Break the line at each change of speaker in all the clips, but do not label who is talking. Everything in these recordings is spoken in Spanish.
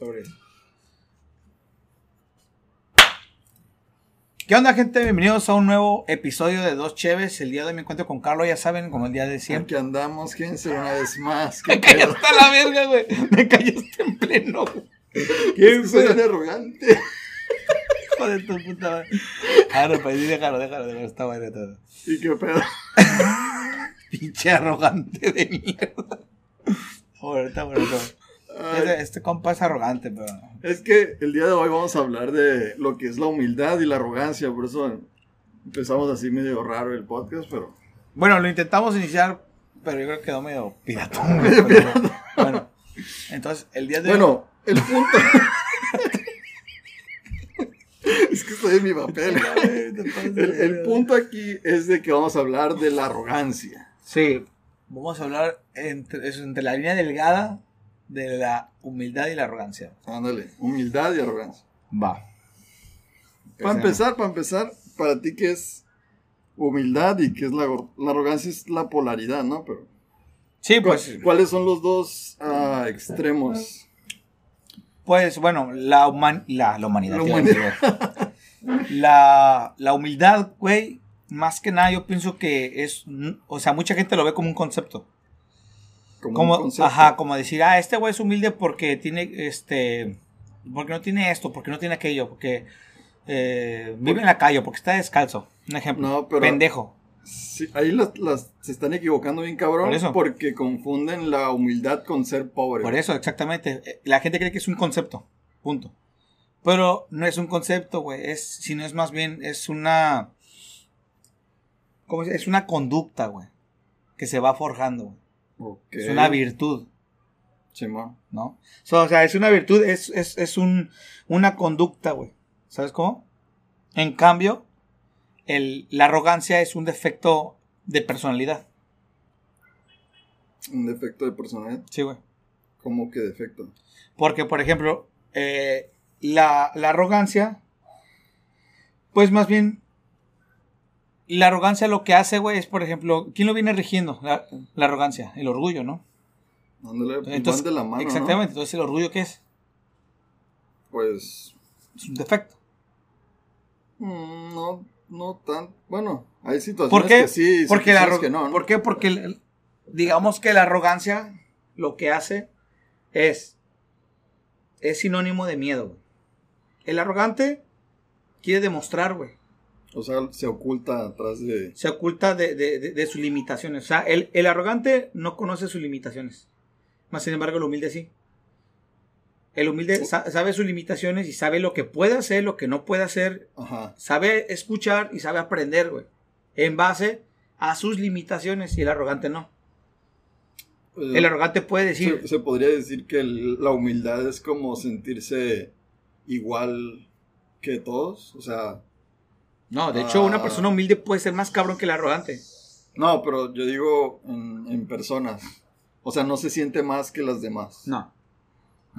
Sobre. ¿Qué onda, gente? Bienvenidos a un nuevo episodio de Dos Cheves. El día de me encuentro con Carlos, ya saben, como el día de siempre.
Aquí andamos, fíjense una vez más.
Me callaste a la verga, güey. Me callaste en pleno. güey.
¿Qué soy un arrogante?
Hijo de tu puta madre. Ahora, pues sí, déjalo, déjalo, déjalo. Está bueno todo.
¿Y qué pedo?
Pinche arrogante de mierda. Bueno, está bueno. Este, este compa es arrogante, pero.
Es que el día de hoy vamos a hablar de lo que es la humildad y la arrogancia, por eso empezamos así medio raro el podcast, pero...
Bueno, lo intentamos iniciar, pero yo creo que quedó medio piratón. güey, pero- Bueno, entonces, el día de hoy.
Bueno, el punto... es que estoy en mi papel. El, el punto aquí es de que vamos a hablar de la arrogancia.
Sí, vamos a hablar entre, entre la línea delgada de la humildad y la arrogancia.
Ándale, humildad y arrogancia.
Va.
Para empezar, para empezar, para ti qué es humildad y qué es la, la arrogancia es la polaridad, ¿no? Pero
Sí, pues,
¿cuáles son los dos ah, extremos?
pues bueno, la, human- la, la humanidad.
La humanidad.
La, la humildad, güey, más que nada yo pienso que es, o sea, mucha gente lo ve como un concepto.
Como,
ajá, como decir, ah, este güey es humilde porque tiene, este, porque no tiene esto, porque no tiene aquello, porque eh, vive en la calle, porque está descalzo. Un ejemplo.
No, pero-
Pendejo.
Sí, ahí las, las- se están equivocando bien cabrón
Por eso.
porque confunden la humildad con ser pobre.
Por eso, exactamente. Eh, La gente cree que es un concepto. Punto. Pero no es un concepto, güey. Es, sino es más bien, es una. ¿Cómo se- Es una conducta, güey. Que se va forjando, güey. Es una virtud,
Simón.
¿no? So, o sea, es una virtud, es, es, es un, una conducta, güey. ¿Sabes cómo? En cambio, el, la arrogancia es un defecto de personalidad.
Un defecto de personalidad.
Sí, güey.
¿Cómo que defecto?
Porque, por ejemplo, eh, la, la arrogancia, pues más bien, la arrogancia lo que hace, güey, es, por ejemplo, ¿quién lo viene rigiendo? La, la arrogancia, el orgullo, ¿no?
Ándale,
Entonces,
de la mano, ¿no?
exactamente, entonces el orgullo, ¿qué es?
Pues
Es un defecto.
mm, no, no tan... Bueno, hay situaciones
¿Por qué?
que sí,
Porque la
que no, ¿no?
¿Por qué? Porque el- digamos que la arrogancia lo que hace es, es sinónimo de miedo, güey. El arrogante quiere demostrar, güey.
O sea, se oculta atrás de...
se oculta de, de- de- de sus limitaciones. O sea, el, el arrogante no conoce sus limitaciones. Más sin embargo, el humilde sí. El humilde sa- sabe sus limitaciones y sabe lo que puede hacer, lo que no puede hacer.
Ajá.
Sabe escuchar y sabe aprender, güey. En base a sus limitaciones y el arrogante no.
Eh,
El arrogante puede decir,
se, se podría decir que el- la humildad es como sentirse igual que todos. O sea,
no, de hecho, una
Ah.
persona humilde puede ser más cabrón que el arrogante.
no, pero yo digo en, en personas. O sea, no se siente más que las demás.
No.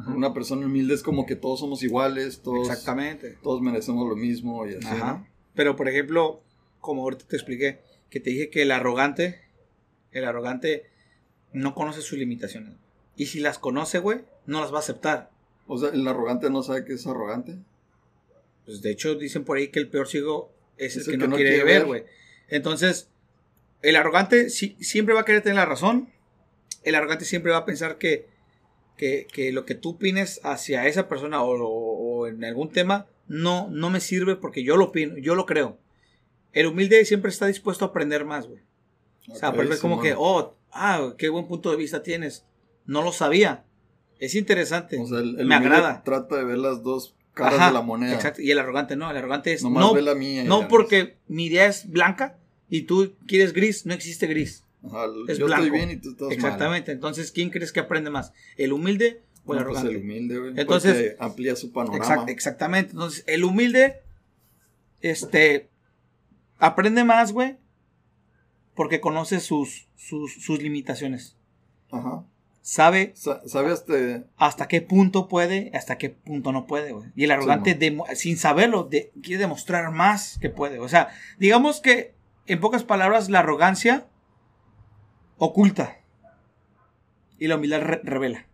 Una persona humilde es como que todos somos iguales, todos,
Exactamente.
todos merecemos lo mismo y así.
Ajá.
¿no?
Pero por ejemplo, como ahorita te expliqué, que te dije que el arrogante, el arrogante no conoce sus limitaciones. Y si las conoce, güey, no las va a aceptar.
O sea, el arrogante no sabe que es arrogante.
Pues de hecho dicen por ahí que el peor ciego es, el, que, no, quiere, ver,
ver.
güey. Entonces, el arrogante sí- siempre va a querer tener la razón. El arrogante siempre va a pensar que, que, que lo que tú opines hacia esa persona o, o- o en algún tema no, no me sirve porque yo lo opino, yo lo creo. El humilde siempre está dispuesto a aprender más, güey. O sea, pero es como que, oh, ah, qué buen punto de vista tienes. No lo sabía. Es interesante.
O sea, el, el
me agrada.
trata de ver las dos caras
Ajá,
de la moneda.
Exacto. Y el arrogante no. El arrogante es
Nomás
no,
ve la mía.
no porque mi idea es blanca y tú quieres gris. No existe gris.
Ajá,
es
yo
blanco.
estoy bien y tú estás mal.
Exactamente. Entonces, ¿quién crees que aprende más? ¿El humilde o el
No, pues
arrogante?
el humilde, güey.
Entonces-
amplía su panorama.
Exact- exactamente. Entonces, el humilde, este, aprende más, güey, porque conoce sus, sus, sus limitaciones.
Ajá.
Sabe
Sa- ¿Sabe hasta
hasta qué punto puede, hasta qué punto no puede, güey. Y el arrogante,
Sí,
sin saberlo, de- quiere demostrar más que puede. O sea, digamos que, en pocas palabras, la arrogancia oculta y la humildad re- revela.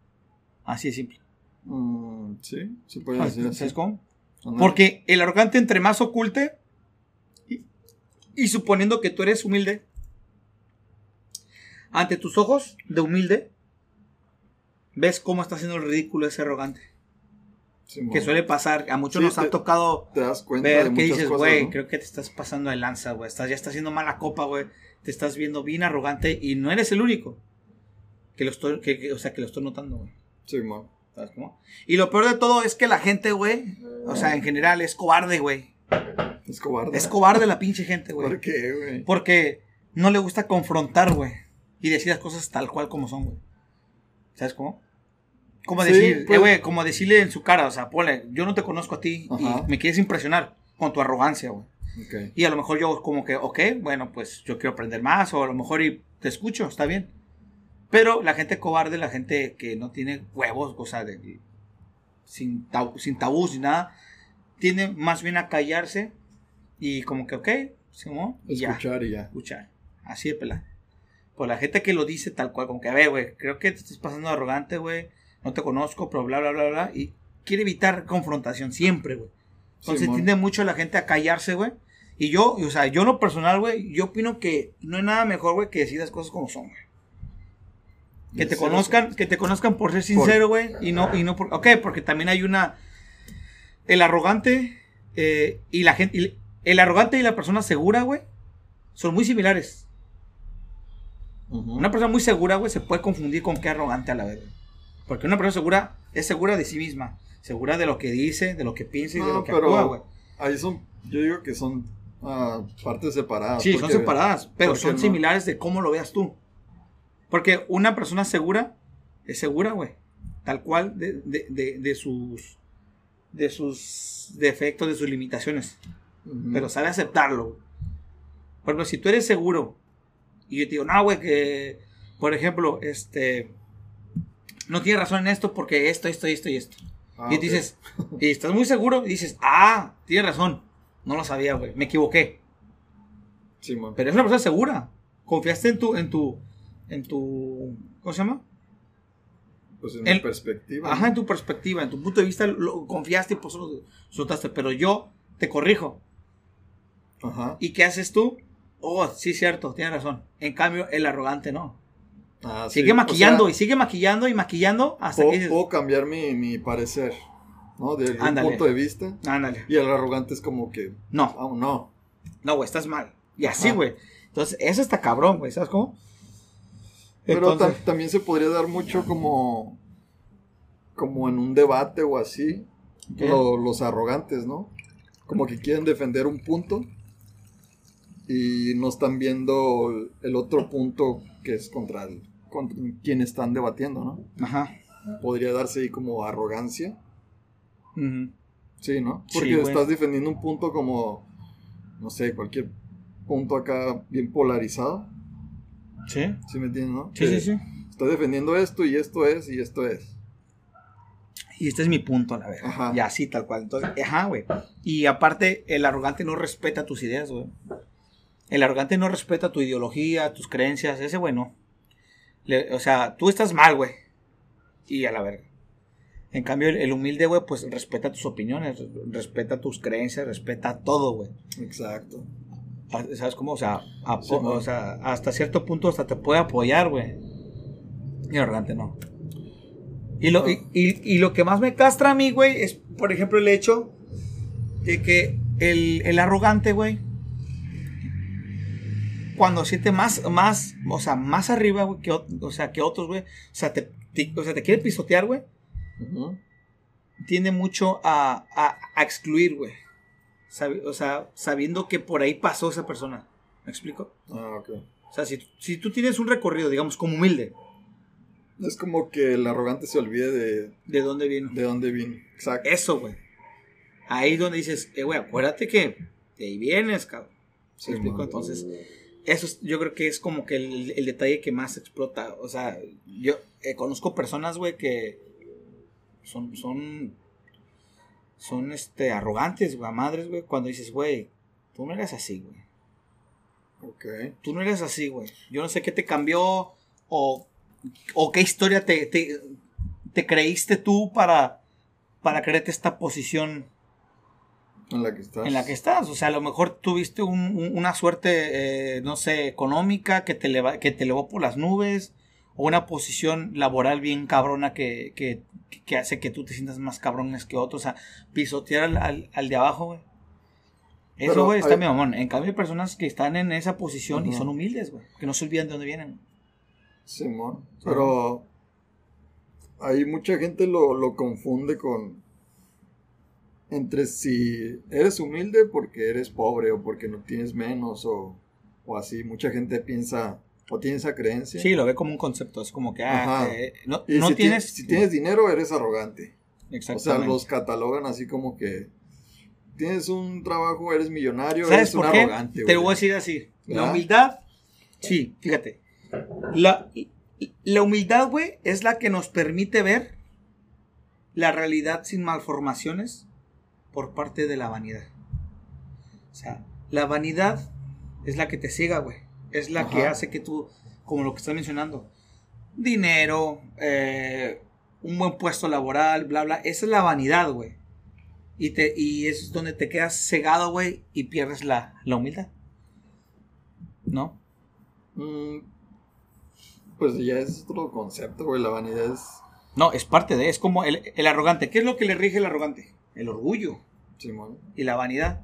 Así de simple.
Mm, sí, se puede decir así.
¿Sabes cómo? Porque el arrogante entre más oculte y, y suponiendo que tú eres humilde, ante tus ojos de humilde, ves cómo está haciendo el ridículo ese arrogante. que suele pasar, a muchos
Sí,
nos ha tocado
Te das cuenta
ver
de
que dices, güey,
¿no?
creo que te estás pasando de lanza, güey. Estás, ya estás haciendo mala copa, güey. Te estás viendo bien arrogante y no eres el único. Que lo estoy, que, que- o sea, que lo estoy notando, güey.
Sí, mo.
¿Sabes cómo? Y lo peor de todo es que la gente, güey, o sea, en general es cobarde, güey.
Es cobarde.
Es cobarde la pinche gente, güey.
¿Por qué, güey?
Porque no le gusta confrontar, güey. Y decir las cosas tal cual como son, güey. ¿Sabes cómo? Como
Sí,
decir,
pues-
eh, güey, como decirle en su cara, o sea, ponle, yo no te conozco a ti
Ajá.
y me quieres impresionar con tu arrogancia, güey.
Ok.
Y a lo mejor yo como que, ok, bueno, pues yo quiero aprender más o a lo mejor y te escucho, está bien. Pero la gente cobarde, la gente que no tiene huevos, o sea, de, sin, tab- sin tabús ni nada, tiende más bien a callarse y como que, ok, ¿sí, y ya
Escuchar y ya.
escuchar. Así de pelada. Por la gente que lo dice tal cual, como que, a ver, güey, creo que te estás pasando arrogante, güey. No te conozco, pero bla, bla, bla, bla. Y quiere evitar confrontación siempre, güey. Entonces tiende mucho la gente a callarse, güey. Y yo, o sea, yo en lo personal, güey, yo opino que no hay nada mejor, güey, que decir las cosas como son, güey. Que te conozcan, que te conozcan por ser sincero, güey, y no, y no por, ok, porque también hay una, el arrogante eh, y la gente, y el arrogante y la persona segura, güey, son muy similares. Una persona muy segura, güey, se puede confundir con qué arrogante a la vez. güey. Porque una persona segura es segura de sí misma, segura de lo que dice, de lo que piensa y de lo que
pero
actúa, güey.
ahí son, yo digo que son ah, partes separadas.
Sí, son separadas, pero son
no-
similares de cómo lo veas tú. Porque una persona segura es segura, güey. Tal cual de, de- de- de sus de sus defectos, de sus limitaciones. Pero sabe aceptarlo. Por ejemplo, si tú eres seguro y yo te digo, no, güey, que, por ejemplo, este, no tienes razón en esto porque esto, esto, esto y esto.
Ah,
y dices, y estás muy seguro y dices, ah, tienes razón. No lo sabía, güey, me equivoqué. Pero es una persona segura. Confiaste en tu, en tu, en tu, ¿cómo se llama?
Pues en mi perspectiva.
Ajá, en tu perspectiva, en tu punto de vista, lo confiaste y por eso lo soltaste. Pero yo te corrijo.
Ajá.
¿Y qué haces tú? Oh, sí, cierto, tienes razón. En cambio, el arrogante no.
Ah, sí,
Sigue
o
maquillando
sea,
y sigue maquillando y maquillando hasta
puedo,
que dices,
puedo cambiar mi, mi parecer, ¿no? Desde un punto de vista.
ándale.
Y el arrogante es como que,
No,
aún no.
no, güey, estás mal. Y así, güey. Entonces, eso está cabrón, güey, ¿sabes cómo?
Pero
Entonces-
también se podría dar mucho como, como en un debate o así, los arrogantes, ¿no? Como que quieren defender un punto y no están viendo el- otro punto que es contra, el, contra quien están debatiendo, ¿no?
Ajá.
Podría darse ahí como arrogancia, sí, ¿no?
Sí,
Porque estás defendiendo un punto como, no sé, cualquier punto acá bien polarizado,
Sí.
¿sí me entiendes, no?
Sí,
Que
sí, sí.
Estás defendiendo esto y esto es y esto es.
Y este es mi punto, la verdad.
Ajá.
Y así, tal cual. Entonces, ajá, güey. Y aparte, el arrogante no respeta tus ideas, güey. El arrogante no respeta tu ideología, tus creencias. Ese, güey, no. Le- o sea, tú estás mal, güey. Y a la verga. En cambio, el, el humilde, güey, pues respeta tus opiniones, respeta tus creencias, respeta todo, güey.
Exacto.
¿Sabes cómo? O sea, apo-
Sí, man.
o sea, hasta cierto punto hasta te puede apoyar, güey. Y el arrogante no. Y lo, y, y- y lo que más me castra a mí, güey, es, por ejemplo, el hecho de que el, el arrogante, güey, cuando siente más, más, o sea, más arriba, güey, que, o sea, que otros, güey, o sea, te, te- o sea, te quiere pisotear, güey,
Ujú.
tiende mucho a, a, a excluir, güey. O sea, sabiendo que por ahí pasó esa persona. ¿Me explico?
Ah, ok.
O sea, si, si tú tienes un recorrido, digamos, como humilde,
Es como que el arrogante se olvide de,
¿de dónde vino?
de dónde vino. Exacto.
Eso, güey. Ahí es donde dices, eh, güey, acuérdate que de ahí vienes, cabrón.
Sí,
¿Me explico? Entonces, eso es- yo creo que es como que el, el detalle que más explota. O sea, yo eh, conozco personas, güey, que son, son, son, este, arrogantes, güey, a madres, güey, cuando dices, güey, tú no eres así, güey.
Ok.
Tú no eres así, güey. Yo no sé qué te cambió o, o qué historia te, te, te creíste tú para, para creerte esta posición
En la que estás.
en la que estás. O sea, a lo mejor tuviste un- un- una suerte, eh, no sé, económica que te, eleva- que te elevó por las nubes, o una posición laboral bien cabrona que, que, que hace que tú te sientas más cabrones que otros. O sea, pisotear al, al, al de abajo, güey. Eso,
Pero
güey, está
hay-
mi mamón. En cambio, hay personas que están en esa posición y
Ujú.
son humildes, güey. Que no se olvidan de dónde vienen.
Simón. Pero ahí mucha gente lo, lo confunde con entre si eres humilde porque eres pobre o porque no tienes menos o, o así. Mucha gente piensa o tiene esa creencia.
Sí, lo ve como un concepto. Es como que, ah,
Ajá.
eh, no,
Y
no
si, ti-
tienes.
si tienes dinero eres arrogante. O sea,
Exactamente.
los catalogan así como que tienes un trabajo, eres millonario,
¿Sabes
eres un
qué?
arrogante.
Te
güey.
voy a decir así. La humildad, sí, fíjate. La, la humildad, güey, es la que nos permite ver la realidad sin malformaciones por parte de la vanidad. O sea, la vanidad es la que te ciega, güey. Es la que hace que tú, como lo que estás mencionando, dinero, eh, un buen puesto laboral, bla, bla. Esa es la vanidad, güey. Y, te, y es donde te quedas cegado, güey, y pierdes la, la humildad. ¿No?
Mm, pues ya es otro concepto, güey. La vanidad es.
No, es parte de, es como el, el arrogante. ¿Qué es lo que le rige el arrogante? El orgullo
Simón,
y la vanidad.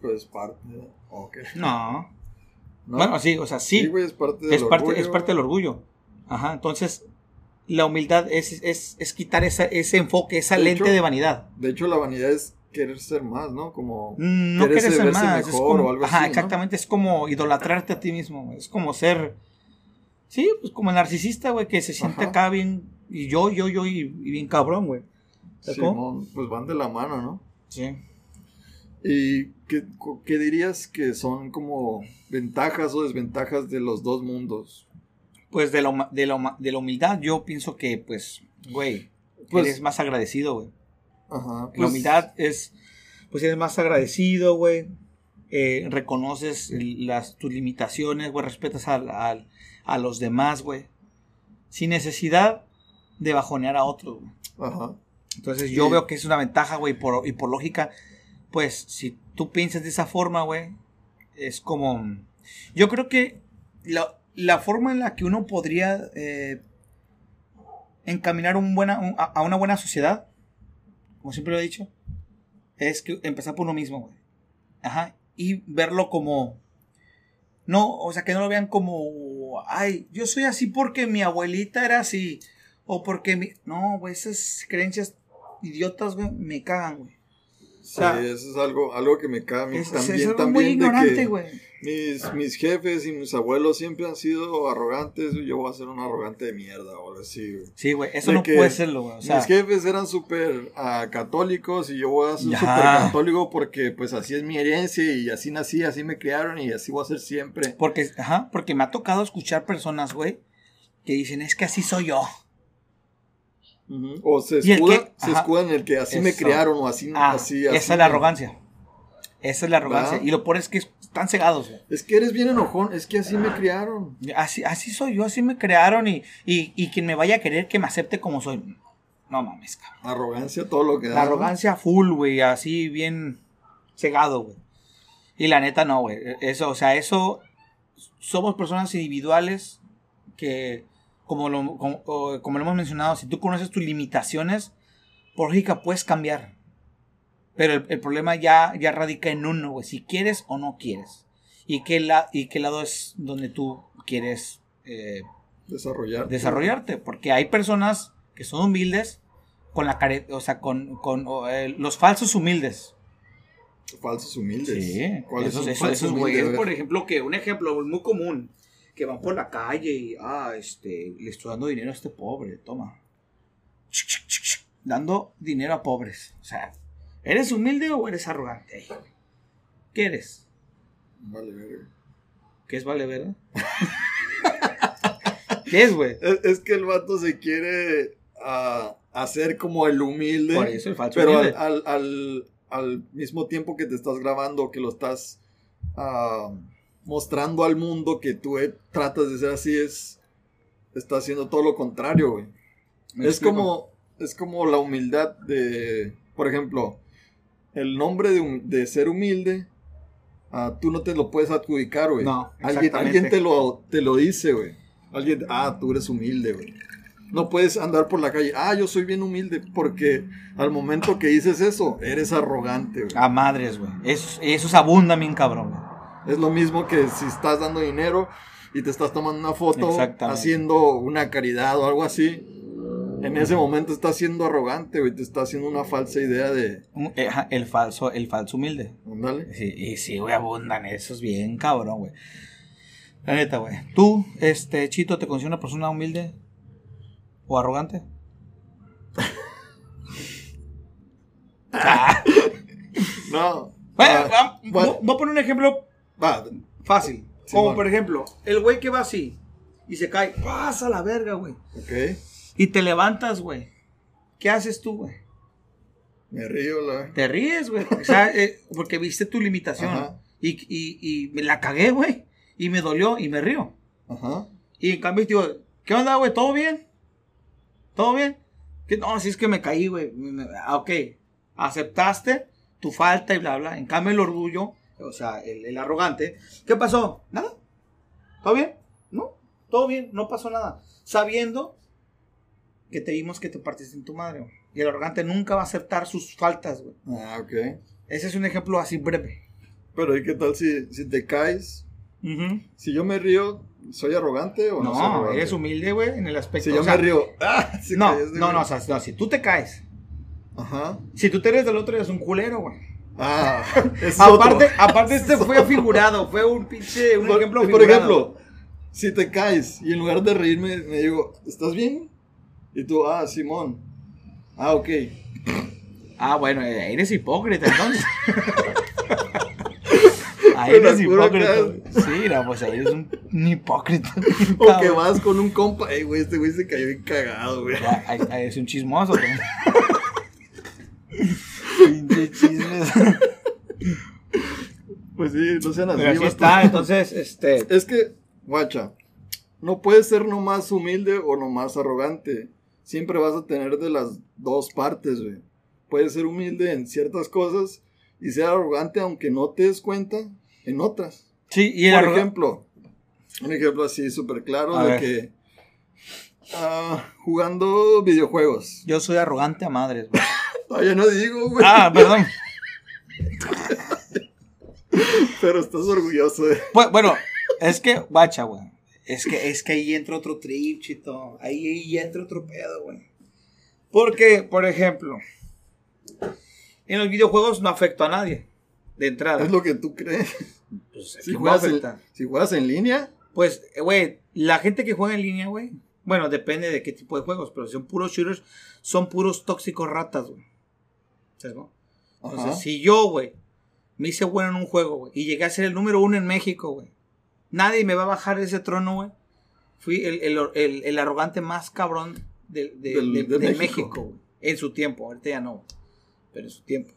pues parte. de- ok.
No.
¿No?
Bueno, sí, o sea, sí.
Sí, güey, es parte del
es, parte,
orgullo,
es parte del orgullo. Ajá, entonces, la humildad es, es, es quitar esa, ese enfoque, esa
De
lente
hecho,
de vanidad.
De hecho, la vanidad es querer ser más, ¿no? Como.
Mm, No
querer
ser más. es
mejor
como-
o algo
ajá,
así, ¿no?
exactamente. Es como idolatrarte a ti mismo. Es como ser. Sí, pues como el narcisista, güey, que se siente
Ajá.
acá bien. Y yo, yo, yo, y, y bien cabrón, güey.
Simón, pues van de la mano, ¿no?
Sí.
¿Y qué, qué dirías que son como ventajas o desventajas de los dos mundos?
Pues de la, de, la, de la humildad, yo pienso que, pues, güey,
Pues-
eres más agradecido, güey.
Ajá.
La
pues,
humildad es, pues eres más agradecido, güey. Eh, reconoces las, tus limitaciones, güey. Respetas al- al- a los demás, güey. Sin necesidad de bajonear a otros, güey.
Ajá.
Entonces yo veo que es una ventaja, güey. Por, y por lógica, pues si tú piensas de esa forma, güey, es como... Yo creo que la, la forma en la que uno podría eh, encaminar un buena, un- a, a una buena sociedad, como siempre lo he dicho, es que empezar por uno mismo, güey. Ajá. Y verlo como... No, o sea, que no lo vean como, ay, yo soy así porque mi abuelita era así. O porque mi... No, güey, esas creencias idiotas, güey, me cagan, güey.
Sí,
sea,
eso es algo, algo que me cae a mí
Es,
también.
es algo
también
muy ignorante, güey.
Mis, mis jefes y mis abuelos siempre han sido arrogantes. y Yo voy a ser un arrogante de mierda o algo así, güey.
Sí, güey, eso
De
no puede serlo, güey. O sea,
mis jefes eran súper ah, católicos y yo voy a ser súper católico porque pues así es mi herencia y así nací, así me criaron y así voy a ser siempre.
porque, ajá, porque me ha tocado escuchar personas, güey, que dicen, es que así soy yo.
O se
que-
escudan en el que así me criaron o así,
Ah,
así, así
esa es la arrogancia. Esa es la arrogancia.
¿Verdad?
Y lo peor es que están cegados, güey.
Es que eres bien enojón, es que así me criaron.
Así, así soy yo, así me crearon y, y, y quien me vaya a querer que me acepte como soy. No mames, cabrón.
Arrogancia, todo lo que da.
La arrogancia full, güey, así bien cegado, güey. Y la neta no, güey. Eso, o sea, eso somos personas individuales que, como lo, como, como lo hemos mencionado, si tú conoces tus limitaciones, por lógica puedes cambiar. Pero el, el problema ya, ya radica en uno, güey, si quieres o no quieres. Y qué, la, y qué lado es donde tú quieres eh,
Desarrollar.
desarrollarte, porque hay personas que son humildes con la care o sea, con, con o, eh, los falsos humildes.
Falsos humildes.
Sí,
¿Cuáles
esos,
son
esos,
falsos
esos
humildes?
por ejemplo, que un ejemplo muy común, que van por la calle y, ah, este, le estoy dando dinero a este pobre, toma. Dando dinero a pobres. O sea, ¿eres humilde o eres arrogante? ¿Qué eres?
Vale, verga.
¿Qué es vale verga? ¿Qué es, güey?
Es, es que el vato se quiere ah, hacer como el humilde.
Por eso el falso
pero al,
humilde.
al, al- al mismo tiempo que te estás grabando, que lo estás ah, mostrando al mundo que tú eh, tratas de ser así, es. Está haciendo todo lo contrario, güey.
¿Me
Es
explico?
como, es como la humildad de, por ejemplo, el nombre de, ser humilde, ah, tú no te lo puedes adjudicar, güey.
No,
alguien, alguien te lo, te lo dice, güey. Alguien, ah, tú eres humilde, güey. No puedes andar por la calle, ah, yo soy bien humilde, porque al momento que dices eso, eres arrogante, güey.
A madres, güey. Eso, eso abunda bien cabrón, güey.
Es lo mismo que si estás dando dinero y te estás tomando una foto haciendo una caridad o algo así. En ese momento estás siendo arrogante, güey. Te está haciendo una falsa idea de.
Eh, El falso, el falso humilde.
Ándale.
Sí, y sí, güey, abundan esos bien cabrón, güey. La neta, güey. ¿Tú, este, Chito, te consideras una persona humilde o arrogante? Ah,
No.
bueno,
Ah,
va- voy voy a poner un ejemplo
va.
fácil.
Sí,
Como
bueno.
por ejemplo, el güey que va así y se cae, pasa la verga, güey.
Ok.
Y te levantas, güey. ¿Qué haces tú, güey?
Me río, la.
Te ríes, güey. O sea, eh, porque viste tu limitación. Y, y, y me la cagué, güey. Y me dolió y me río.
Ajá.
Y en cambio, digo, ¿qué onda, güey? ¿Todo bien? ¿Todo bien? ¿Qué? No, si es que me caí, güey. Ah, Ok, aceptaste tu falta y bla, bla. En cambio, el orgullo, o sea, el, el arrogante, ¿qué pasó? ¿Nada? ¿Todo bien? No, todo bien, no pasó nada. Sabiendo que te vimos que te partiste en tu madre, güey. Y el arrogante nunca va a aceptar sus faltas, güey.
Ah, ok.
Ese es un ejemplo así breve.
Pero ¿y qué tal si, si te caes?
Ujú.
Si yo me río, ¿soy arrogante o no, soy
No,
arrogante?
eres humilde, güey, en el aspecto.
Si yo
o sea,
me río. ¡Ah! se
No, no, no, o sea, no, si tú te caes,
Ajá.
si tú te eres del otro, eres un culero, güey.
Ah, es
Aparte,
otro.
aparte este fue figurado, fue un pinche, un
Por,
ejemplo
por
figurado.
ejemplo, si te caes y en lugar de reírme me digo, ¿estás bien? Y tú, ah, Simón. Ah, ok.
Ah, bueno, eh, eres hipócrita entonces. Ahí eres hipócrita. Sí, no, pues ahí eres un, un hipócrita.
O que vas con un compa, ey, güey, este güey se cayó bien cagado, güey.
Ya, ahí- ahí es un chismoso. güey. Pinche chismes.
Pues sí, no sean así.
Pero así está, entonces, este.
Es que, guacha, no puedes ser nomás humilde o nomás arrogante. Siempre vas a tener de las dos partes, güey. Puedes ser humilde en ciertas cosas y ser arrogante aunque no te des cuenta en otras.
Sí, y
Por ejemplo, un ejemplo así súper claro
A
de
ver.
que ah, jugando videojuegos.
Yo soy arrogante a madres, güey.
Todavía no digo, güey,
Ah, perdón.
pero estás orgulloso de...
Bu- Bueno, es que, bacha, güey. Es que, es que ahí entra otro trip, chito. Ahí, ahí entra otro pedo, güey. Porque, por ejemplo, en los videojuegos no afecto a nadie. De entrada.
Es lo que tú crees.
Pues, ¿a
Si juegas, en, si juegas en línea,
Pues, güey, la gente que juega en línea, güey. Bueno, depende de qué tipo de juegos, pero si son puros shooters, son puros tóxicos ratas, güey. ¿Sabes, no? Entonces,
ajá,
si yo, güey, me hice bueno en un juego, güey, y llegué a ser el número uno en México, güey, nadie me va a bajar de ese trono, güey. Fui el, el, el- el arrogante más cabrón de, de-
Del-
de-
de
de
México.
México, güey. En su tiempo, ahorita ya no, pero en su tiempo.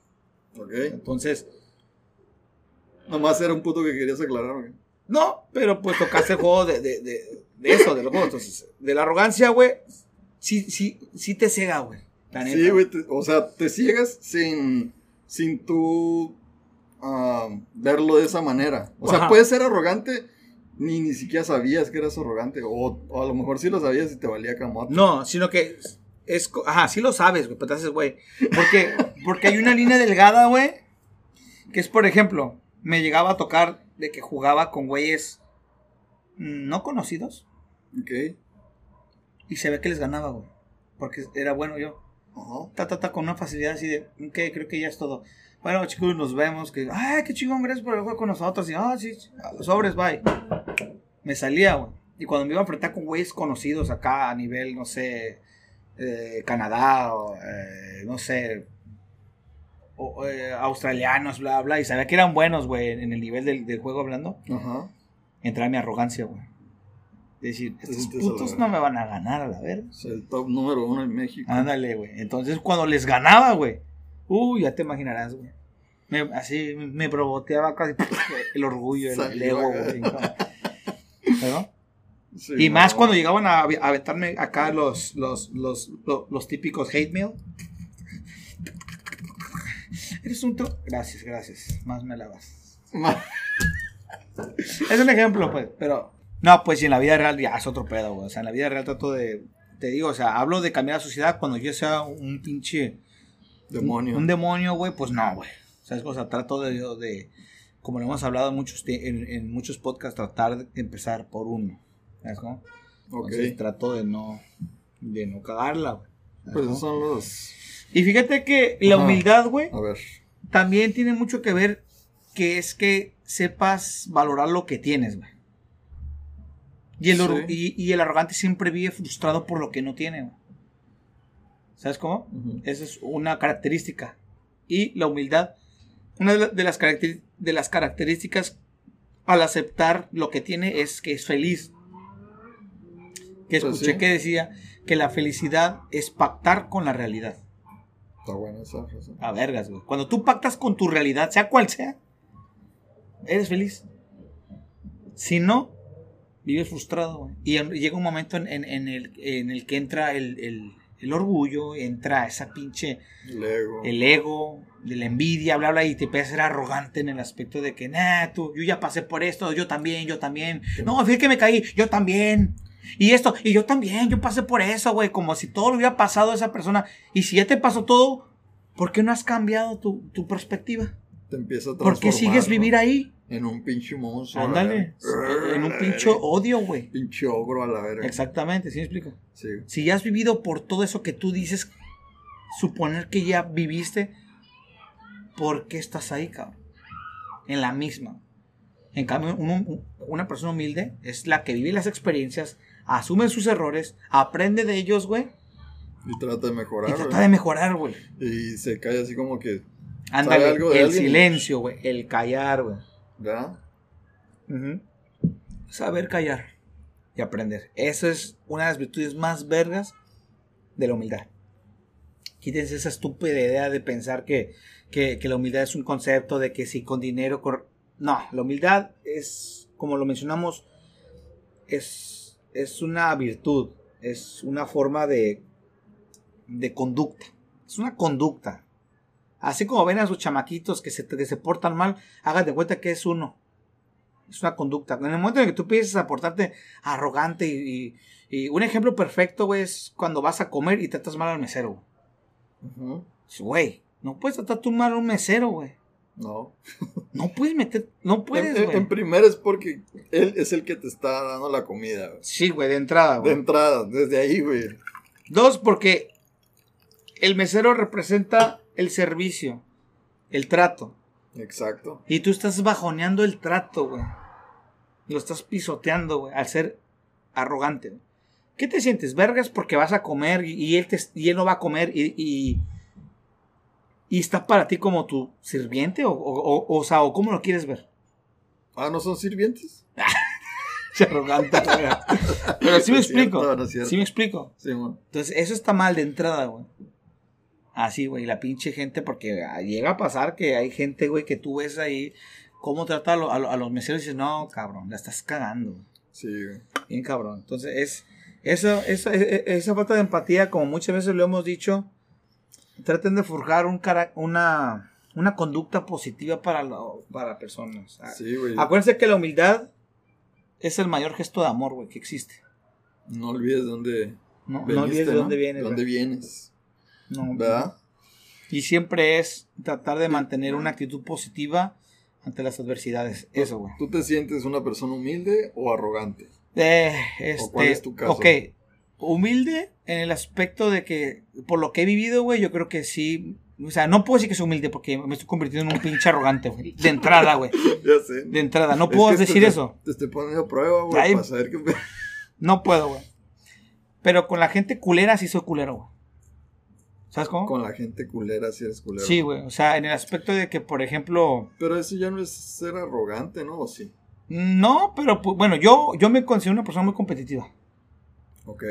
ok.
Entonces,
Nomás era un puto que querías aclarar, güey.
no, pero pues tocaste el juego de, de, de, de eso, de los juegos. Entonces, de la arrogancia, güey, sí, sí, sí te cega, güey.
Sí, güey, o sea, te ciegas sin, sin tú ah, verlo de esa manera. O sea, puedes ser arrogante, ni, ni siquiera sabías que eras arrogante, o, o a lo mejor sí lo sabías y te valía camote.
No, sino que es, ajá, sí lo sabes, güey, pero te haces, güey. Porque, porque hay una línea delgada, güey, que es, por ejemplo, me llegaba a tocar de que jugaba con güeyes no conocidos
Ok.
y se ve que les ganaba, güey. Porque era bueno yo.
Ajá.
Ta, ta, ta, con una facilidad así de, ok, creo que ya es todo. Bueno, chicos, nos vemos. Que, ay, qué chingón, gracias por el juego con nosotros. Y, ah, sí, sobres, bye. Me salía, güey. Y cuando me iba a enfrentar con güeyes conocidos acá a nivel, no sé, eh, Canadá o, eh, no sé, o, eh, australianos, bla, bla, y sabía que eran buenos, güey, en el nivel del, del juego hablando,
Ajá.
entraba mi arrogancia, güey. De decir, estos putos no me van a ganar a la verga.
Sea, el top número uno en México.
Ándale, güey. Entonces, cuando les ganaba, güey. Uy, ya te imaginarás, güey. Me- así me broboteaba casi el orgullo, el, el ego, güey. ¿no?
Sí,
y más
no.
cuando llegaban a aventarme acá los, los, los, los, los típicos hate mail. Eres un... tro- Gracias, gracias. Más me lavas. Es un ejemplo, pues, pero... No, pues y en la vida real ya es otro pedo, güey. O sea, en la vida real trato de... Te digo, o sea, hablo de cambiar la sociedad cuando yo sea un pinche...
Demonio.
Un, un demonio, güey, pues no, güey. ¿Sabes? O sea, trato de, de como lo hemos hablado en muchos, en, en muchos podcasts, tratar de empezar por uno. ¿Sabes cómo?
ok.
Entonces trato de no, de no cagarla, güey. ¿Sabes
Pues esos son los.
Y fíjate que la
Ajá.
humildad, güey,
A ver.
también tiene mucho que ver que es que sepas valorar lo que tienes, güey. Y el, or-
Sí.
y, y el arrogante siempre vive frustrado por lo que no tiene, güey. ¿Sabes cómo? Esa es una característica. Y la humildad, una de, la- de las, de las características al aceptar lo que tiene es que es feliz. Que
Pues
escuché
sí.
que decía que la felicidad es pactar con la realidad.
Está buena esa frase.
A vergas, güey. Cuando tú pactas con tu realidad, sea cual sea, eres feliz. Si no, vives frustrado, güey. Y llega un momento en, en- en el, en el que entra el, el- el orgullo, entra esa pinche
El ego.
el ego, de la envidia, bla, bla, y te empiezas a ser arrogante en el aspecto de que, nah, tú, yo ya pasé por esto, yo también, yo también. No, fíjate que me caí, yo también. Y esto, y yo también, yo pasé por eso, güey, como si todo lo hubiera pasado a esa persona. Y si ya te pasó todo, ¿por qué no has cambiado tu, tu perspectiva?
Te empieza a
¿Por qué
transformar,
sigues
¿no?
vivir ahí?
En un pinche monstruo.
Ándale, en un pincho odio, güey.
Pinche ogro a la verga.
Exactamente, ¿sí me explico?
Sí.
Si ya has vivido por todo eso que tú dices, suponer que ya viviste, ¿por qué estás ahí, cabrón? En la misma. En cambio, una persona humilde es la que vive las experiencias, asume sus errores, aprende de ellos, güey,
Y trata de mejorar.
y trata de mejorar, güey.
Y se cae así como que.
Ándale, el
alguien?
silencio, güey, el callar, güey. Saber callar y aprender. Eso es una de las virtudes más vergas de la humildad. Quítense esa estúpida idea de pensar que, que- la humildad es un concepto de que si con dinero... cor- No, la humildad es, como lo mencionamos, es, es una virtud, es una forma de, de conducta. Es una conducta. Así como ven a sus chamaquitos que se, que se portan mal, hágate cuenta que es uno. Es una conducta. En el momento en que tú empiezas a portarte arrogante y, y- y un ejemplo perfecto, güey, es cuando vas a comer y tratas mal al mesero. güey.
Ujú.
Güey, no puedes tratar tú mal a un mesero, güey.
No.
No puedes meter, no puedes,
en, en- primera es porque él es el que te está dando la comida. güey.
Sí, güey, de entrada,
De
güey.
entrada, desde ahí, güey.
Dos, porque el mesero representa el servicio, el trato.
Exacto.
Y tú estás bajoneando el trato, güey. Lo estás pisoteando, güey, al ser arrogante. ¿Qué te sientes? ¿Vergas porque vas a comer y, él, te- y él no va a comer y, y, y está para ti como tu sirviente? ¿O, o, o- o sea, ¿o cómo lo quieres ver?
Ah, ¿no son sirvientes?
Arrogante, güey. Pero sí me
No es cierto,
explico.
no.
Sí me explico.
Sí, man.
Entonces, eso está mal de entrada, güey. Así, güey, la pinche gente, porque ah, llega a pasar que hay gente, güey, que tú ves ahí cómo trata a, lo- a lo- a los meseros y dices, no, cabrón, la estás cagando. güey".
Sí, güey.
Bien cabrón. Entonces, es eso, esa, e- e- esa falta de empatía, como muchas veces lo hemos dicho, traten de forjar un cara- una, una conducta positiva para, lo- para personas. Ah,
Sí, güey.
Acuérdense que la humildad es el mayor gesto de amor, güey, que existe.
No olvides dónde
No, no olvides de dónde vienes.
¿Dónde
güey.
vienes?
No,
¿Verdad?
Y siempre es tratar de mantener una actitud positiva ante las adversidades. Eso, güey.
¿Tú te sientes una persona humilde o arrogante?
Eh, este,
cuál es tu caso?
Ok, humilde en el aspecto de que, por lo que he vivido, güey, yo creo que sí. O sea, no puedo decir que soy humilde porque me estoy convirtiendo en un pinche arrogante, güey. De entrada, güey.
Ya sé.
De entrada. No
Es
puedo
que
decir
te-
eso.
Te estoy poniendo a prueba, güey, para saber qué...
No puedo, güey. Pero con la gente culera sí soy culero, güey. ¿Sabes cómo?
Con la gente culera si eres culero.
Sí, güey. O sea, en el aspecto de que, por ejemplo.
Pero eso ya no es ser arrogante, ¿no? ¿O sí?
No, pero pues, bueno, yo, yo me considero una persona muy competitiva.
Ok.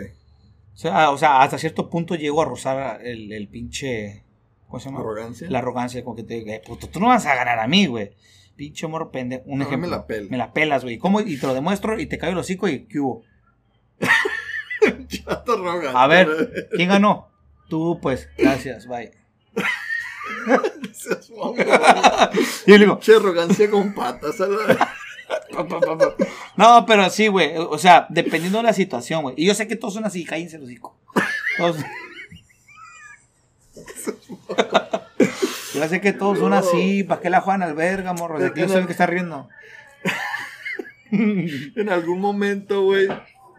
O sea, o sea, hasta cierto punto llego a rozar el, el pinche. ¿Cómo se llama?
¿Arrogancia?
La arrogancia, como que te diga, "Eh, puto, tú no vas a ganar a mí, güey. Pinche morro pendejo. Un
No,
ejemplo.
me la pela.
Me la pelas, güey. ¿Cómo? Y te lo demuestro y te caigo el hocico y ¿qué hubo?
Chato arrogante.
A ver, ¿quién ganó? Tú, pues, gracias, bye.
Seas mamón.
Y yo le digo,
Che, arrogancia con patas.
no, pero sí, güey. O sea, dependiendo de la situación, güey. Y yo sé que todos son así, cállense los hocico. Todos. Yo sé que todos son así. ¿Para qué la juegan al verga, morro? De yo soy el que está riendo.
En algún momento, güey,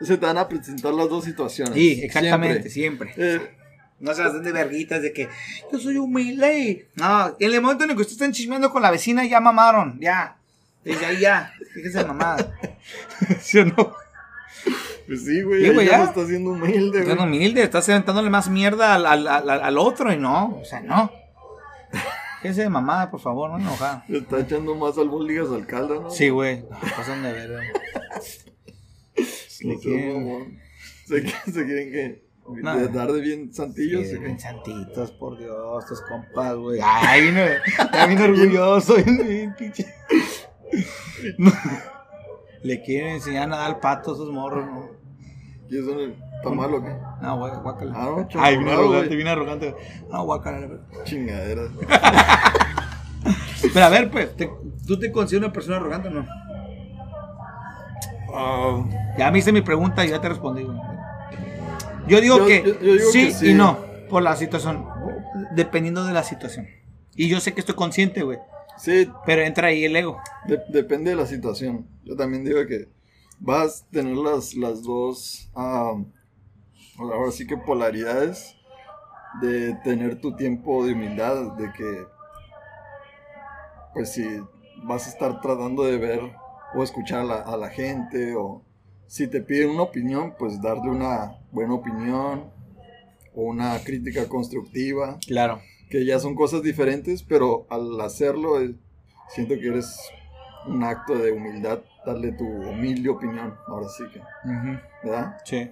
se te van a presentar las dos situaciones.
Sí, exactamente, siempre.
Siempre. Eh,
No se las den de verguitas de que yo soy humilde. No, en el momento en el que ustedes están chismeando con la vecina, ya mamaron. Ya. Desde ahí ya. Fíjense mamada. ¿Sí o no?
pues sí, güey.
Sí, güey,
ya está haciendo humilde,
Estás
güey.
humilde, estás aventándole más mierda al, al, al, al otro y no. O sea, no. Fíjense de mamada, por favor, no enojada.
Le está echando más albóndigas al caldo, ¿no?
Sí, güey. No, pasan de verga.
No
quieren-.
Se, se quieren que
No.
de dar de bien santillos.
Bien santitos, por Dios, estos compas, güey. Ay, vino, ya vino orgulloso. bien pinche. No. Le quieren enseñar a nadar al pato a esos morros, ¿no?
¿Y eso no está mal o qué?
No, güey, guácala.
Ah, no,
Ay, vino
chingado,
arrogante, vino arrogante. No, guácala. la verdad.
Chingadera.
Pero a ver, pues, ¿te- ¿tú te consideras una persona arrogante o no?
Ah,
Ya me hice mi pregunta y ya te respondí, güey. Yo digo
Yo-
que,
yo- yo digo
sí
que sí.
y no, por la situación. Dependiendo de la situación. Y yo sé que estoy consciente, güey.
sí,
Pero entra ahí el ego.
de- depende de la situación. Yo también digo que vas a tener las, las dos, ah, ahora sí que polaridades de tener tu tiempo de humildad, de que, pues si vas a estar tratando de ver o escuchar a la, a la gente, o si te piden una opinión, pues darle una buena opinión o una crítica constructiva.
Claro.
que ya son cosas diferentes, pero al hacerlo eh, siento que eres un acto de humildad, darle tu humilde opinión, ahora sí que, ¿verdad?
Sí.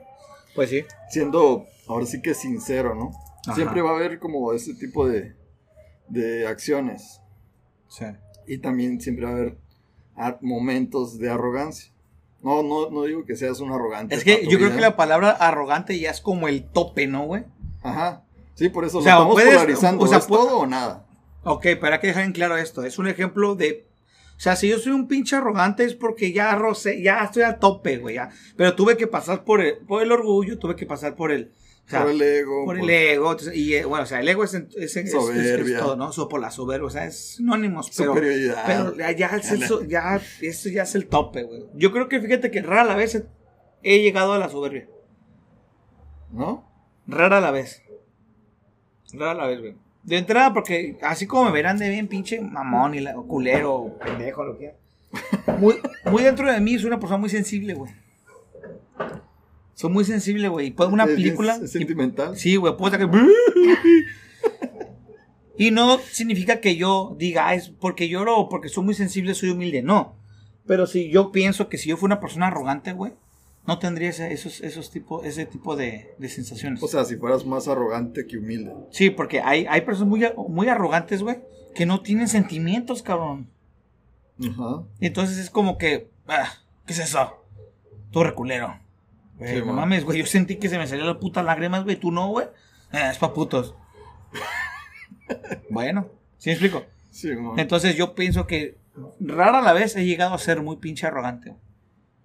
Pues sí.
Siendo ahora sí que sincero, ¿no?
Ajá.
Siempre va a haber como ese tipo de, de acciones
Sí.
y también siempre va a haber momentos de arrogancia. No, no, no digo que seas un arrogante.
Es que yo creo que la palabra arrogante ya es como el tope, ¿no, güey?
Ajá. Sí, por eso
O sea,
lo estamos
puedes-
polarizando.
o sea,
¿Es
pu-
todo o nada?
Ok, pero hay que dejar en claro esto. Es un ejemplo de. O sea, si yo soy un pinche arrogante es porque ya rocé, ya estoy a tope, güey. ya. Pero tuve que pasar por el, por el orgullo, tuve que pasar por el. O sea,
por el ego.
por el ego. entonces, y eh, bueno, o sea, el ego es, es, es- es- es todo, ¿no? So, por la soberbia, o sea, es sinónimos. Pero,
Superioridad.
pero ya, ya, es eso, ya, eso ya es el tope, güey. Yo creo que fíjate que rara la vez he, llegado a la soberbia.
¿No?
Rara la vez. Rara la vez, güey. De entrada, porque así como me verán de bien pinche mamón y la, o culero, o pendejo, lo que sea. Muy, muy dentro de mí soy una persona muy sensible, güey. Soy muy sensible, güey. Y puedo una
¿Es
película. y-
sentimental?
Sí, güey, puedo sacar. Y no significa que yo diga, "Ah, es porque lloro o porque soy muy sensible, soy humilde. No. Pero si yo pienso que si yo fuera una persona arrogante, güey, no tendría ese, esos, esos tipo, ese tipo de, de sensaciones.
O sea, si fueras más arrogante que humilde.
sí, porque hay, hay personas muy, muy arrogantes, güey, que no tienen sentimientos, cabrón.
Ajá.
Entonces es como que, ah, ¿qué es eso? Tú reculero. Güey,
Sí,
no mames, güey, yo sentí que se me salían las putas lágrimas, güey, tú no, güey. Eh, es pa' putos. bueno, ¿sí me explico?
Sí, man.
Entonces yo pienso que rara la vez he llegado a ser muy pinche arrogante. güey.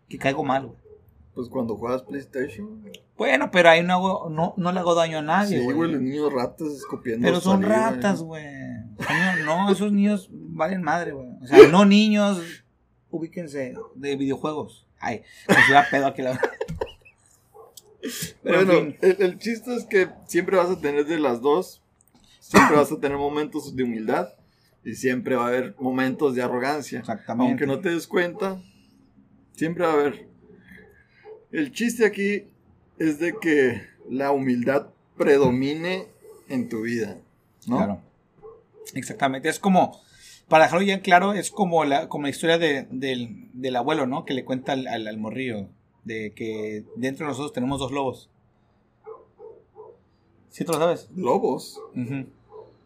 Que caigo mal, güey.
Pues cuando juegas PlayStation.
Bueno, pero ahí no, hago- no, no le hago daño a nadie,
Sí,
güey.
güey, los niños ratas escopiando.
pero son ratas,
güey.
No, esos niños valen madre, güey. O sea, no niños, ubíquense, de videojuegos. Ay, me fui a pedo aquí la Pero en
bueno,
fin.
el, el chiste es que siempre vas a tener de las dos. Siempre vas a tener momentos de humildad. Y siempre va a haber momentos de arrogancia.
Exactamente.
Aunque no te des cuenta, siempre va a haber. El chiste aquí es de que la humildad predomine en tu vida. ¿no?
Claro. Exactamente. Es como, para dejarlo ya en claro, es como la, como la historia de- del, del abuelo, ¿no? Que le cuenta al, al, al morrillo. De que dentro de nosotros tenemos dos lobos. ¿Sí te lo sabes?
Lobos.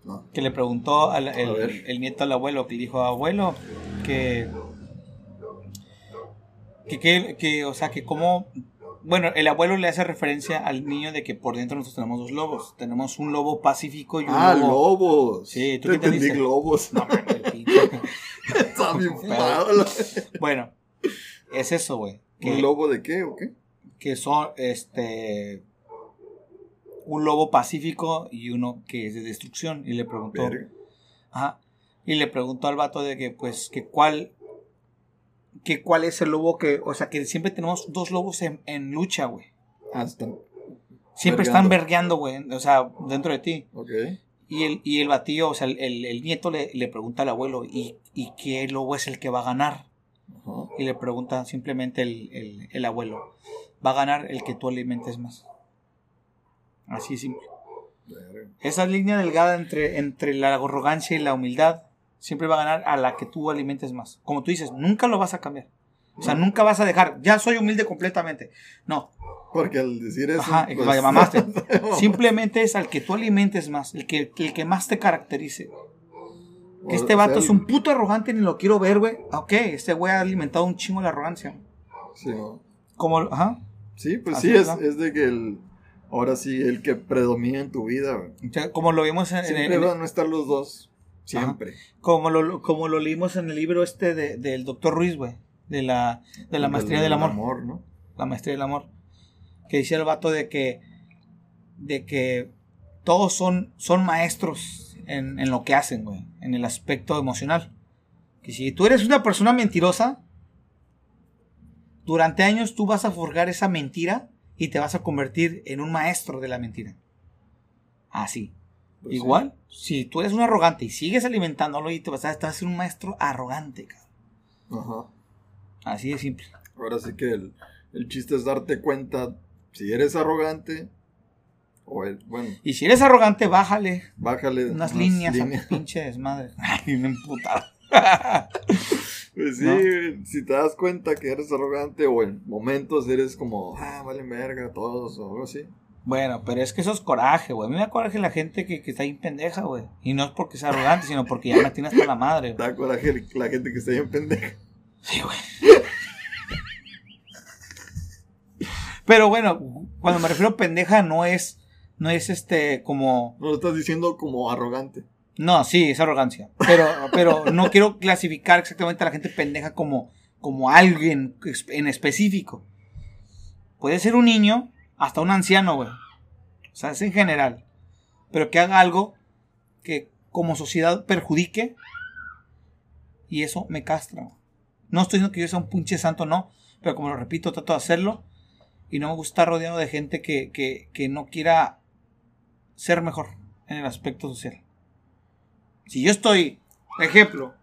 No.
Que le preguntó al, el, nieto al abuelo, que dijo, abuelo, que, que, que, que, o sea, que cómo Bueno, el abuelo le hace referencia al niño de que por dentro nosotros tenemos dos lobos. Tenemos un lobo pacífico y un
Ah,
lobo.
lobos.
Sí, ¿tú
Te
qué
entendí
entendiste?
globos.
No.
Está bien
Bueno, es eso, güey.
¿Un
Que,
lobo de qué o qué?
que son este un lobo pacífico y uno que es de destrucción. Y le preguntó.
Verga.
Ajá. Y le preguntó al vato de que, pues, que cuál. Que cuál es el lobo que. O sea, que siempre tenemos dos lobos en, en lucha, güey.
Ah, están.
Siempre están vergueando, güey. O sea, dentro de ti.
Ok.
Y el, y el batillo, o sea, el, el- el nieto le, le pregunta al abuelo, ¿y, ¿y qué lobo es el que va a ganar? Y le pregunta simplemente el, el- el abuelo, va a ganar el que tú alimentes más. Así de simple. Esa línea delgada entre, entre la arrogancia y la humildad siempre va a ganar a la que tú alimentes más. Como tú dices, nunca lo vas a cambiar. O sea, nunca vas a dejar, ya soy humilde completamente. No,
Porque al decir eso.
Ajá,
pues,
vaya, mamaste. simplemente es al que tú alimentes más, el que, el que más te caracterice. Que este vato
sea,
es un puto arrogante, ni lo quiero ver, güey. Ok, este güey ha alimentado un chingo la arrogancia.
Sí.
Como, ajá.
Sí, pues
Así
sí,
es,
es, de que el. Ahora sí, el que predomina en tu vida, güey.
O sea, como lo vimos en,
Siempre
en-
van a estar los dos. Siempre.
como lo, como lo leímos en el libro este de- del doctor Ruiz, güey. De la, de la maestría del, amor.
¿no?
La maestría del amor. Que decía el vato de que. De que todos son, son maestros en, en lo que hacen, güey. En el aspecto emocional. Que si tú eres una persona mentirosa, durante años tú vas a forjar esa mentira y te vas a convertir en un maestro de la mentira. Así.
Pues
Igual, si tú eres un arrogante y sigues alimentándolo y te vas a, te vas a ser un maestro arrogante, cabrón.
Ajá.
Así de simple.
Ahora sí que el, el chiste es darte cuenta si eres arrogante o el, bueno,
Y si eres arrogante, bájale
bájale
unas líneas, a tu pinche desmadre. Ay, me emputada.
Pues sí,
¿No?
si te das cuenta que eres arrogante o en momentos eres como, ah, vale verga todos o algo así.
Bueno, pero es que eso es coraje, güey. A mí me da coraje la gente que, que está ahí pendeja, güey. Y no es porque sea arrogante, sino porque ya me tiene hasta la madre. güey.
Da coraje la gente que está bien pendeja.
Sí, güey. Pero bueno, cuando me refiero a pendeja no es, no es este como,
No lo estás diciendo como arrogante.
no, sí, es arrogancia. Pero, pero no quiero clasificar exactamente a la gente pendeja como, como alguien en específico. Puede ser un niño, hasta un anciano, güey. O sea, es en general. Pero que haga algo que como sociedad perjudique. Y eso me castra. No estoy diciendo que yo sea un pinche santo, no. Pero como lo repito, trato de hacerlo. Y no me gusta estar rodeado de gente que, que, que no quiera ser mejor en el aspecto social. Si yo estoy, ejemplo,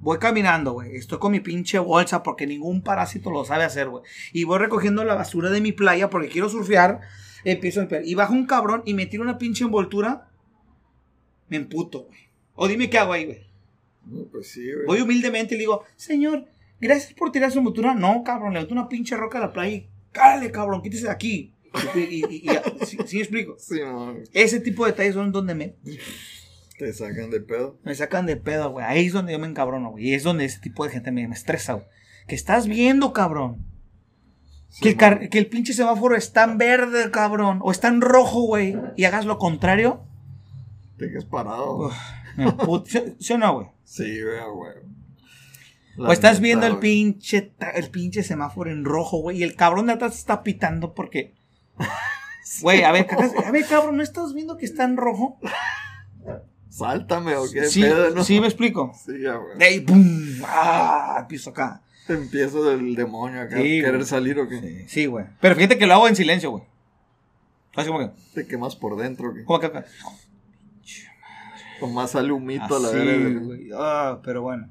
voy caminando, güey, estoy con mi pinche bolsa porque ningún parásito lo sabe hacer, güey. Y voy recogiendo la basura de mi playa porque quiero surfear, empiezo a limpiar. Y baja un cabrón y me tira una pinche envoltura, me emputo, güey. O dime qué hago ahí, güey.
No, pues sí, güey.
Voy humildemente y le digo, señor, gracias por tirar su envoltura. No, cabrón, le meto una pinche roca a la playa y cálale, cabrón, quítese de aquí. Y, y, ¿sí, sí me explico?
Sí, man,
Ese tipo de detalles son donde me,
te sacan de pedo.
me sacan de pedo, güey. Ahí es donde yo me encabrono, güey. Y es donde ese tipo de gente me, me estresa, güey. Que estás viendo, cabrón.
Sí,
Que el,
man.
car- que el pinche semáforo está en verde, cabrón. O está en rojo, güey. Y hagas lo contrario.
Te quedas parado.
Uf, me emputo. ¿Sí, sí o no, güey?
Sí, güey, güey.
O estás viendo el
pinche
el pinche semáforo en rojo, güey. Y el cabrón de atrás está pitando porque. Güey, a ver, a ver, cabrón, ¿no estás viendo que está en rojo?
Sáltame o qué
Sí,
pedo, ¿no?
sí, me explico.
Sí, ya, güey.
De ahí, ¡pum! ¡Ah! Empiezo acá.
Te empiezo del demonio acá.
Sí,
¿Querer
güey.
salir o qué?
Sí, sí, güey. Pero fíjate que lo hago en silencio, güey. Así como que.
Te quemas por dentro, ¿qué?
Como que acá.
O más sale un mito a la verga.
güey. Ah, pero bueno.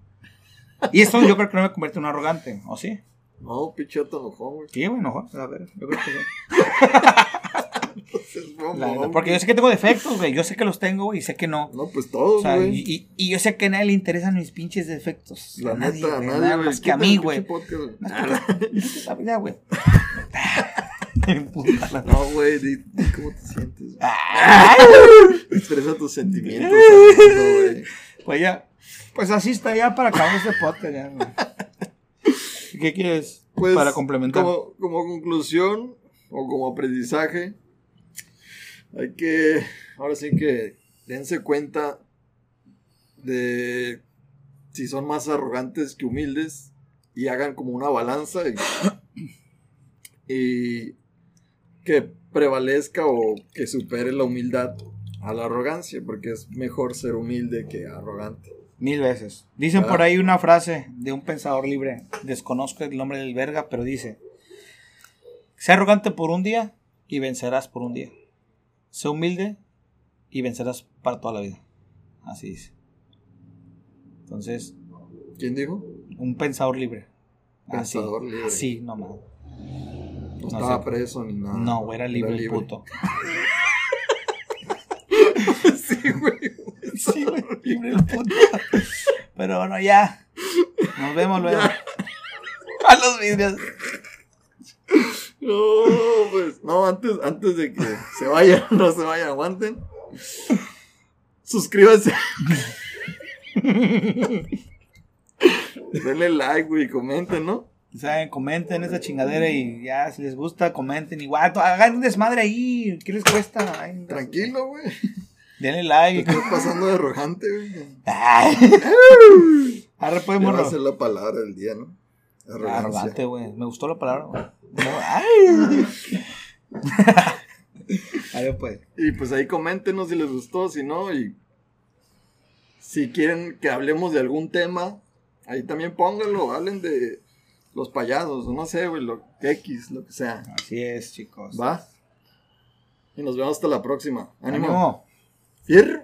Y esto yo creo que no me convierte en un arrogante, ¿o sí?
No, pichoto enojón, güey.
Sí, güey, no, a ver, yo creo que sí.
Entonces,
La
güey.
porque yo sé que tengo defectos, güey. Yo sé que los tengo, güey, y sé que no.
No, pues
O
todos,
sea,
güey.
y, yo sé que a nadie le interesan mis pinches defectos.
La
a nadie,
neta, a nadie,
nada más que a mí, güey.
Pinche
Más
güey. No, güey, cómo te sientes.
Ay,
Expresa tus sentimientos. güey.
Pues ya, pues así está ya para acabar este podcast ya, güey. ¿Qué quieres
Pues,
para complementar?
Como, como conclusión, o como aprendizaje, hay que, ahora sí que dense cuenta de si son más arrogantes que humildes y hagan como una balanza y, y que prevalezca o que supere la humildad a la arrogancia, porque es mejor ser humilde que arrogante.
Mil veces. Dicen
Ah.
por ahí una frase de un pensador libre. Desconozco el nombre del verga, pero dice: Sé arrogante por un día y vencerás por un día. Sé humilde y vencerás para toda la vida. Así dice. Entonces,
¿Quién dijo?
un pensador libre. Así.
Pensador libre.
Así, nomás.
No,
No
estaba
sé.
preso ni nada.
No, era libre el puto.
sí, güey.
Sí, güey, libre el puto. Pero bueno, ya. Nos vemos luego. A los vidrios.
No, pues, no, antes, antes de que se vayan, no se vayan, aguanten. Suscríbanse. Denle like, güey, comenten, ¿no?
¿Saben? Comenten esa chingadera y ya, si les gusta, comenten. Igual, hagan un desmadre ahí. ¿Qué les cuesta? Ay,
Tranquilo, güey.
Denle
Te
like.
estás pasando de arrogante, güey.
Pues,
Ya va a ser la palabra del día, ¿no? Arrogancia.
Arrogante, güey. Me gustó la palabra. güey. No, ay. Arre, pues.
Y pues ahí coméntenos si les gustó, si no, y si quieren que hablemos de algún tema, ahí también pónganlo, hablen de los payasos, o no sé, güey, lo X, lo que sea.
Así es, chicos.
¿Va? Y nos vemos hasta la próxima. Ánimo.
Ánimo.
فر